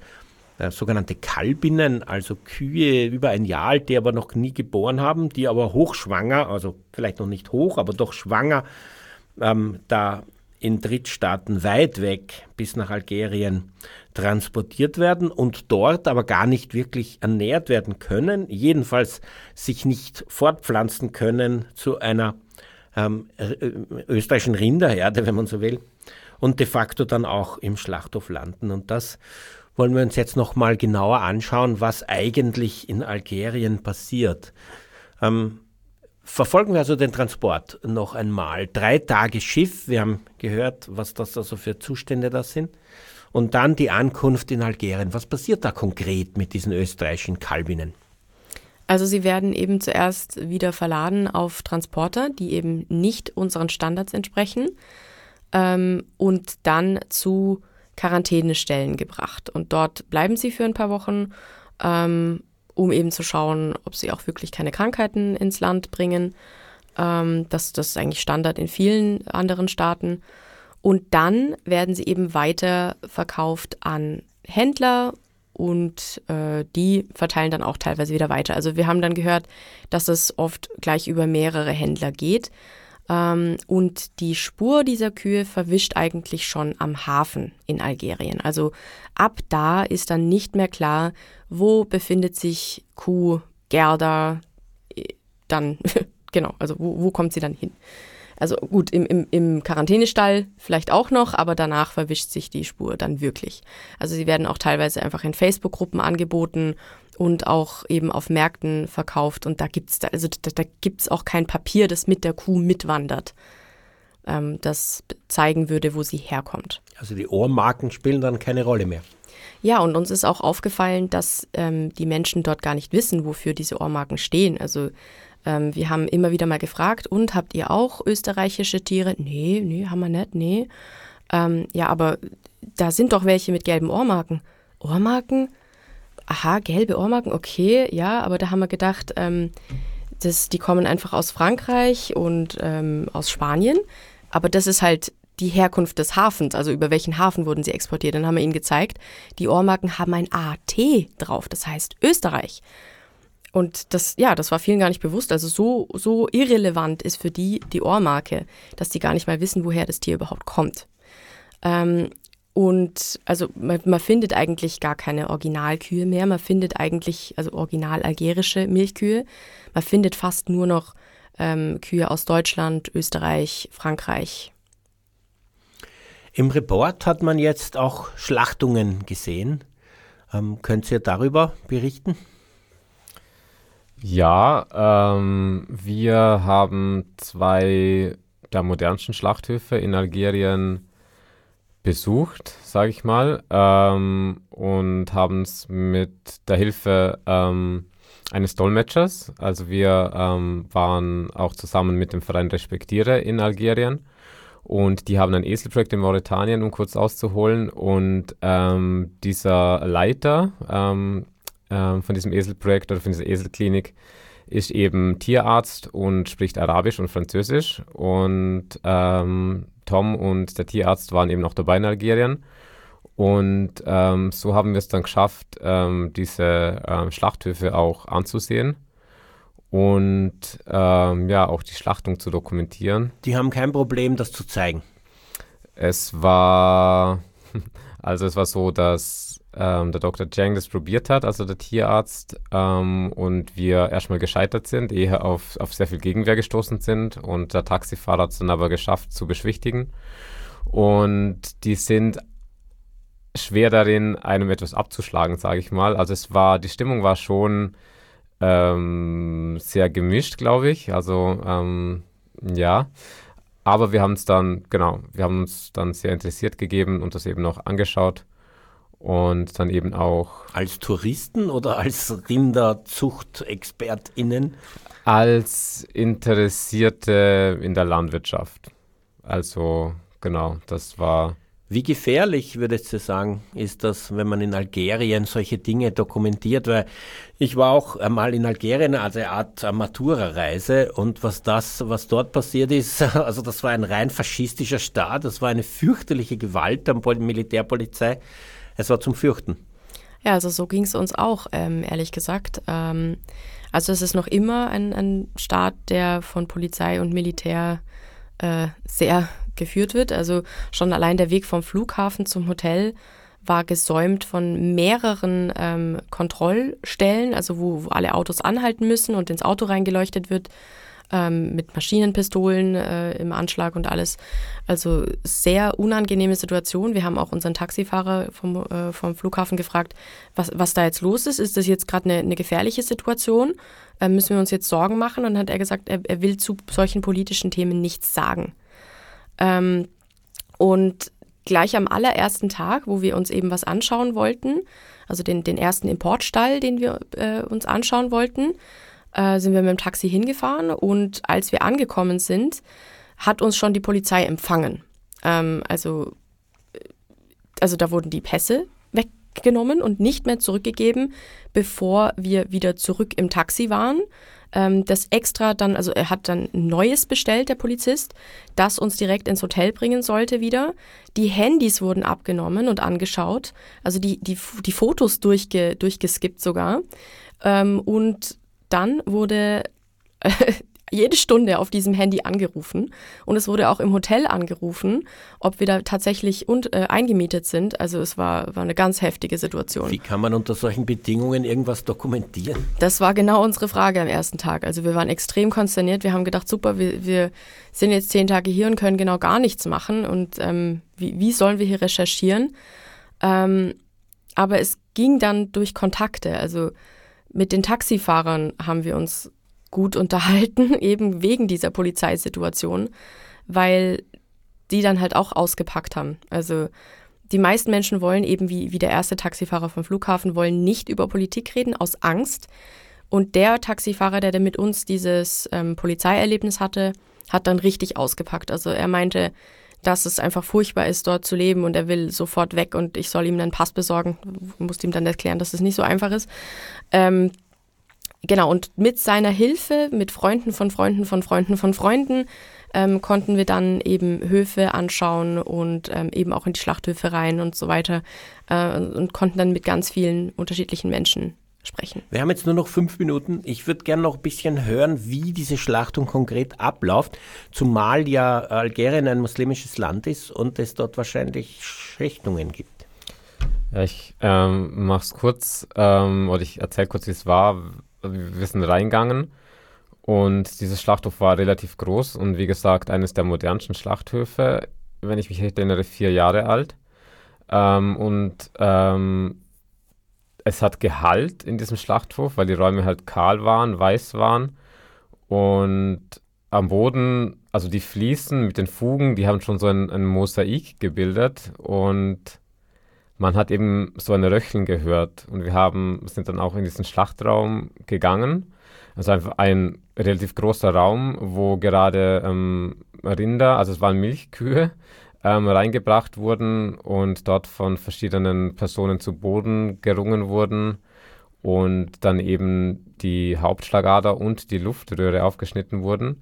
äh, sogenannte Kalbinnen, also Kühe über ein Jahr alt, die aber noch nie geboren haben, die aber hochschwanger, also vielleicht noch nicht hoch, aber doch schwanger, ähm, da in Drittstaaten weit weg bis nach Algerien transportiert werden und dort aber gar nicht wirklich ernährt werden können, jedenfalls sich nicht fortpflanzen können zu einer ähm, äh, österreichischen Rinderherde, wenn man so will, und de facto dann auch im Schlachthof landen. Und das wollen wir uns jetzt nochmal genauer anschauen, was eigentlich in Algerien passiert. Ähm, Verfolgen wir also den Transport noch einmal. Drei Tage Schiff, wir haben gehört, was das also für Zustände da sind. Und dann die Ankunft in Algerien. Was passiert da konkret mit diesen österreichischen Kalbinnen? Also sie werden eben zuerst wieder verladen auf Transporter, die eben nicht unseren Standards entsprechen ähm, und dann zu Quarantänestellen gebracht. Und dort bleiben sie für ein paar Wochen ähm, um eben zu schauen, ob sie auch wirklich keine Krankheiten ins Land bringen. Ähm, das, das ist eigentlich Standard in vielen anderen Staaten. Und dann werden sie eben weiter verkauft an Händler und äh, die verteilen dann auch teilweise wieder weiter. Also wir haben dann gehört, dass es oft gleich über mehrere Händler geht. Ähm, und die Spur dieser Kühe verwischt eigentlich schon am Hafen in Algerien. Also ab da ist dann nicht mehr klar, wo befindet sich Kuh Gerda äh, dann, <laughs> genau, also wo, wo kommt sie dann hin? Also gut, im, im, im Quarantänestall vielleicht auch noch, aber danach verwischt sich die Spur dann wirklich. Also sie werden auch teilweise einfach in Facebook-Gruppen angeboten und auch eben auf Märkten verkauft. Und da gibt's da, also da, da gibt's auch kein Papier, das mit der Kuh mitwandert, ähm, das zeigen würde, wo sie herkommt. Also die Ohrmarken spielen dann keine Rolle mehr. Ja, und uns ist auch aufgefallen, dass ähm, die Menschen dort gar nicht wissen, wofür diese Ohrmarken stehen. Also ähm, wir haben immer wieder mal gefragt, und habt ihr auch österreichische Tiere? Nee, nee, haben wir nicht, nee. Ähm, ja, aber da sind doch welche mit gelben Ohrmarken. Ohrmarken? Aha, gelbe Ohrmarken, okay, ja, aber da haben wir gedacht, ähm, das, die kommen einfach aus Frankreich und ähm, aus Spanien. Aber das ist halt die Herkunft des Hafens, also über welchen Hafen wurden sie exportiert. Dann haben wir ihnen gezeigt, die Ohrmarken haben ein AT drauf, das heißt Österreich. Und das, ja, das war vielen gar nicht bewusst. Also so, so irrelevant ist für die die Ohrmarke, dass die gar nicht mal wissen, woher das Tier überhaupt kommt. Ähm, und also man, man, findet eigentlich gar keine Originalkühe mehr. Man findet eigentlich, also original algerische Milchkühe. Man findet fast nur noch ähm, Kühe aus Deutschland, Österreich, Frankreich. Im Report hat man jetzt auch Schlachtungen gesehen. Ähm, könnt ihr darüber berichten? Ja, ähm, wir haben zwei der modernsten Schlachthöfe in Algerien besucht, sage ich mal, ähm, und haben es mit der Hilfe ähm, eines Dolmetschers, also wir ähm, waren auch zusammen mit dem Verein Respektiere in Algerien und die haben ein Eselprojekt in Mauretanien, um kurz auszuholen. Und ähm, dieser Leiter ähm, von diesem Eselprojekt oder von dieser Eselklinik ist eben Tierarzt und spricht Arabisch und Französisch. Und ähm, Tom und der Tierarzt waren eben noch dabei in Algerien. Und ähm, so haben wir es dann geschafft, ähm, diese ähm, Schlachthöfe auch anzusehen und ähm, ja, auch die Schlachtung zu dokumentieren. Die haben kein Problem, das zu zeigen. Es war, <laughs> also es war so, dass ähm, der Dr. Jang das probiert hat, also der Tierarzt, ähm, und wir erstmal gescheitert sind, eher auf, auf sehr viel Gegenwehr gestoßen sind und der Taxifahrer hat es dann aber geschafft zu beschwichtigen. Und die sind schwer darin, einem etwas abzuschlagen, sage ich mal. Also es war, die Stimmung war schon ähm, sehr gemischt, glaube ich. Also ähm, ja. Aber wir haben es dann, genau, wir haben uns dann sehr interessiert gegeben und das eben auch angeschaut und dann eben auch. Als Touristen oder als Rinderzuchtexpertinnen? Als Interessierte in der Landwirtschaft. Also genau, das war. Wie gefährlich, würdest du sagen, ist das, wenn man in Algerien solche Dinge dokumentiert? Weil ich war auch einmal in Algerien als eine Art Matura-Reise und was das, was dort passiert ist, <laughs> also das war ein rein faschistischer Staat, das war eine fürchterliche Gewalt der Militärpolizei es war zum Fürchten. Ja, also so ging es uns auch, ähm, ehrlich gesagt. Ähm, also es ist noch immer ein, ein Staat, der von Polizei und Militär äh, sehr geführt wird. Also schon allein der Weg vom Flughafen zum Hotel war gesäumt von mehreren ähm, Kontrollstellen, also wo, wo alle Autos anhalten müssen und ins Auto reingeleuchtet wird ähm, mit Maschinenpistolen äh, im Anschlag und alles. Also sehr unangenehme Situation. Wir haben auch unseren Taxifahrer vom, äh, vom Flughafen gefragt, was, was da jetzt los ist. Ist das jetzt gerade eine, eine gefährliche Situation? Äh, müssen wir uns jetzt Sorgen machen? Und dann hat er gesagt, er, er will zu solchen politischen Themen nichts sagen. Ähm, und gleich am allerersten Tag, wo wir uns eben was anschauen wollten, also den, den ersten Importstall, den wir äh, uns anschauen wollten, äh, sind wir mit dem Taxi hingefahren und als wir angekommen sind, hat uns schon die Polizei empfangen. Ähm, also, äh, also da wurden die Pässe weggenommen und nicht mehr zurückgegeben, bevor wir wieder zurück im Taxi waren. Ähm, das extra dann, also er hat dann ein neues bestellt, der Polizist, das uns direkt ins Hotel bringen sollte wieder. Die Handys wurden abgenommen und angeschaut, also die, die, die Fotos durchge, durchgeskippt sogar. Ähm, und dann wurde äh, <laughs> jede Stunde auf diesem Handy angerufen und es wurde auch im Hotel angerufen, ob wir da tatsächlich und, äh, eingemietet sind. Also es war, war eine ganz heftige Situation. Wie kann man unter solchen Bedingungen irgendwas dokumentieren? Das war genau unsere Frage am ersten Tag. Also wir waren extrem konsterniert. Wir haben gedacht, super, wir, wir sind jetzt zehn Tage hier und können genau gar nichts machen. Und ähm, wie, wie sollen wir hier recherchieren? Ähm, aber es ging dann durch Kontakte. Also mit den Taxifahrern haben wir uns gut unterhalten, <laughs> eben wegen dieser Polizeisituation, weil die dann halt auch ausgepackt haben. Also die meisten Menschen wollen eben, wie, wie der erste Taxifahrer vom Flughafen, wollen nicht über Politik reden, aus Angst. Und der Taxifahrer, der, mit uns dieses ähm, Polizeierlebnis hatte, hat dann richtig ausgepackt. Also er meinte, dass es einfach furchtbar ist, dort zu leben und er will sofort weg und ich soll ihm einen Pass besorgen. Ich musste ihm dann erklären, dass es nicht so einfach ist. Ähm, genau, und mit seiner Hilfe, mit Freunden von Freunden von Freunden von Freunden, ähm, konnten wir dann eben Höfe anschauen und ähm, eben auch in die Schlachthöfe rein und so weiter äh, und konnten dann mit ganz vielen unterschiedlichen Menschen sprechen. Wir haben jetzt nur noch fünf Minuten. Ich würde gerne noch ein bisschen hören, wie diese Schlachtung konkret abläuft, zumal ja Algerien ein muslimisches Land ist und es dort wahrscheinlich Schächtungen gibt. Ja, ich ähm, mache es kurz ähm, oder ich erzähle kurz, wie es war. Wir sind reingegangen und dieses Schlachthof war relativ groß und wie gesagt eines der modernsten Schlachthöfe, wenn ich mich recht erinnere, vier Jahre alt. Ähm, und ähm, es hat Gehalt in diesem Schlachthof, weil die Räume halt kahl waren, weiß waren. Und am Boden, also die Fliesen mit den Fugen, die haben schon so ein, ein Mosaik gebildet und man hat eben so ein Röcheln gehört. Und wir haben, sind dann auch in diesen Schlachtraum gegangen. Also einfach ein relativ großer Raum, wo gerade ähm, Rinder, also es waren Milchkühe, ähm, reingebracht wurden und dort von verschiedenen Personen zu Boden gerungen wurden und dann eben die Hauptschlagader und die Luftröhre aufgeschnitten wurden,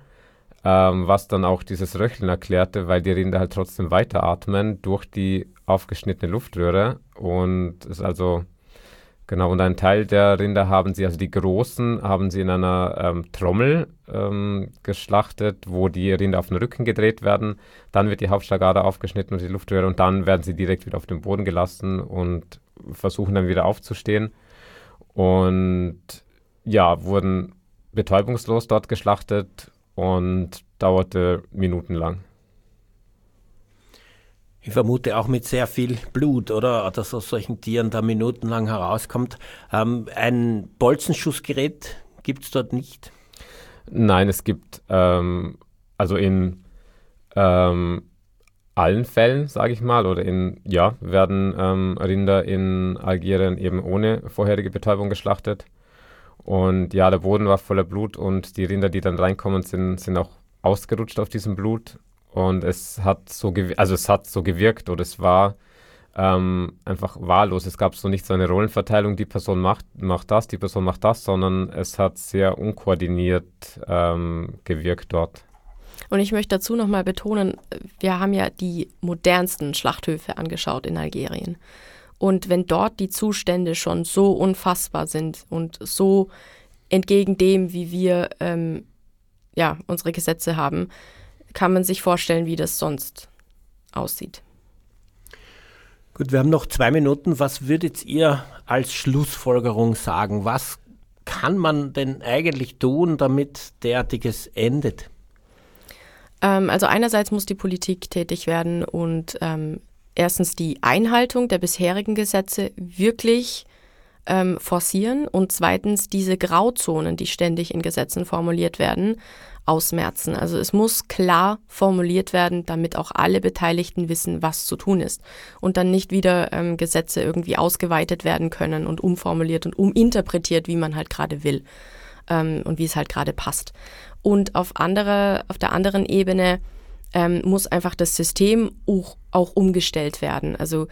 ähm, was dann auch dieses Röcheln erklärte, weil die Rinder halt trotzdem weiteratmen durch die aufgeschnittene Luftröhre und es also Genau, und einen Teil der Rinder haben sie, also die großen, haben sie in einer ähm, Trommel ähm, geschlachtet, wo die Rinder auf den Rücken gedreht werden. Dann wird die Hauptschlagader aufgeschnitten und die Luftröhre und dann werden sie direkt wieder auf den Boden gelassen und versuchen dann wieder aufzustehen. Und ja, wurden betäubungslos dort geschlachtet und dauerte minutenlang. Ich vermute auch mit sehr viel Blut, oder? Dass aus solchen Tieren da minutenlang herauskommt. Ähm, ein Bolzenschussgerät gibt es dort nicht? Nein, es gibt ähm, also in ähm, allen Fällen, sage ich mal, oder in, ja, werden ähm, Rinder in Algerien eben ohne vorherige Betäubung geschlachtet. Und ja, der Boden war voller Blut und die Rinder, die dann reinkommen, sind, sind auch ausgerutscht auf diesem Blut. Und es hat so, also es hat so gewirkt oder es war ähm, einfach wahllos. Es gab so nicht so eine Rollenverteilung, die Person macht, macht das, die Person macht das, sondern es hat sehr unkoordiniert ähm, gewirkt dort. Und ich möchte dazu nochmal betonen, wir haben ja die modernsten Schlachthöfe angeschaut in Algerien. Und wenn dort die Zustände schon so unfassbar sind und so entgegen dem, wie wir ähm, ja, unsere Gesetze haben, kann man sich vorstellen, wie das sonst aussieht. Gut, wir haben noch zwei Minuten. Was würdet ihr als Schlussfolgerung sagen? Was kann man denn eigentlich tun, damit derartiges endet? Ähm, also einerseits muss die Politik tätig werden und ähm, erstens die Einhaltung der bisherigen Gesetze wirklich ähm, forcieren und zweitens diese Grauzonen, die ständig in Gesetzen formuliert werden, ausmerzen. Also es muss klar formuliert werden, damit auch alle Beteiligten wissen, was zu tun ist. Und dann nicht wieder ähm, Gesetze irgendwie ausgeweitet werden können und umformuliert und uminterpretiert, wie man halt gerade will ähm, und wie es halt gerade passt. Und auf, andere, auf der anderen Ebene ähm, muss einfach das System auch, auch umgestellt werden. Also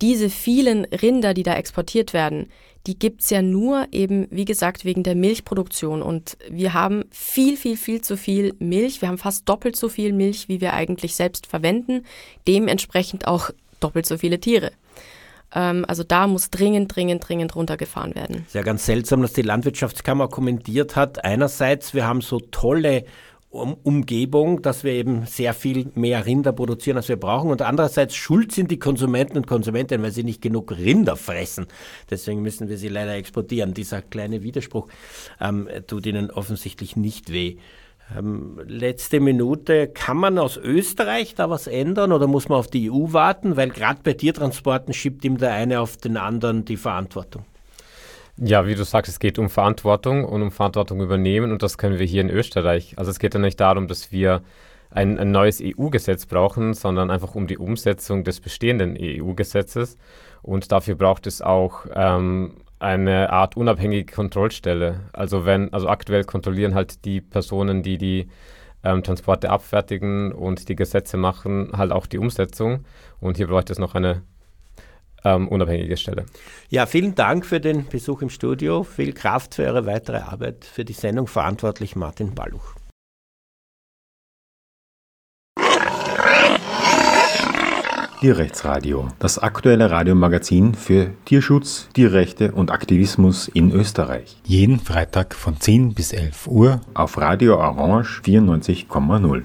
diese vielen Rinder, die da exportiert werden, die gibt's ja nur eben, wie gesagt, wegen der Milchproduktion. Und wir haben viel, viel, viel zu viel Milch. Wir haben fast doppelt so viel Milch, wie wir eigentlich selbst verwenden. Dementsprechend auch doppelt so viele Tiere. Ähm, also da muss dringend, dringend, dringend runtergefahren werden. Ist ja ganz seltsam, dass die Landwirtschaftskammer kommentiert hat. Einerseits, wir haben so tolle Umgebung, dass wir eben sehr viel mehr Rinder produzieren, als wir brauchen. Und andererseits schuld sind die Konsumenten und Konsumentinnen, weil sie nicht genug Rinder fressen. Deswegen müssen wir sie leider exportieren. Dieser kleine Widerspruch ähm, tut ihnen offensichtlich nicht weh. Ähm, letzte Minute, kann man aus Österreich da was ändern oder muss man auf die EU warten? Weil gerade bei Tiertransporten schiebt ihm der eine auf den anderen die Verantwortung. Ja, wie du sagst, es geht um Verantwortung und um Verantwortung übernehmen und das können wir hier in Österreich. Also es geht ja nicht darum, dass wir ein, ein neues EU-Gesetz brauchen, sondern einfach um die Umsetzung des bestehenden EU-Gesetzes und dafür braucht es auch ähm, eine Art unabhängige Kontrollstelle. Also wenn, also aktuell kontrollieren halt die Personen, die die ähm, Transporte abfertigen und die Gesetze machen, halt auch die Umsetzung. Und hier bräuchte es noch eine ähm, unabhängige Stelle. Ja, vielen Dank für den Besuch im Studio. Viel Kraft für Ihre weitere Arbeit. Für die Sendung verantwortlich Martin Balluch. Tierrechtsradio, das aktuelle Radiomagazin für Tierschutz, Tierrechte und Aktivismus in Österreich. Jeden Freitag von 10 bis 11 Uhr auf Radio Orange 94,0.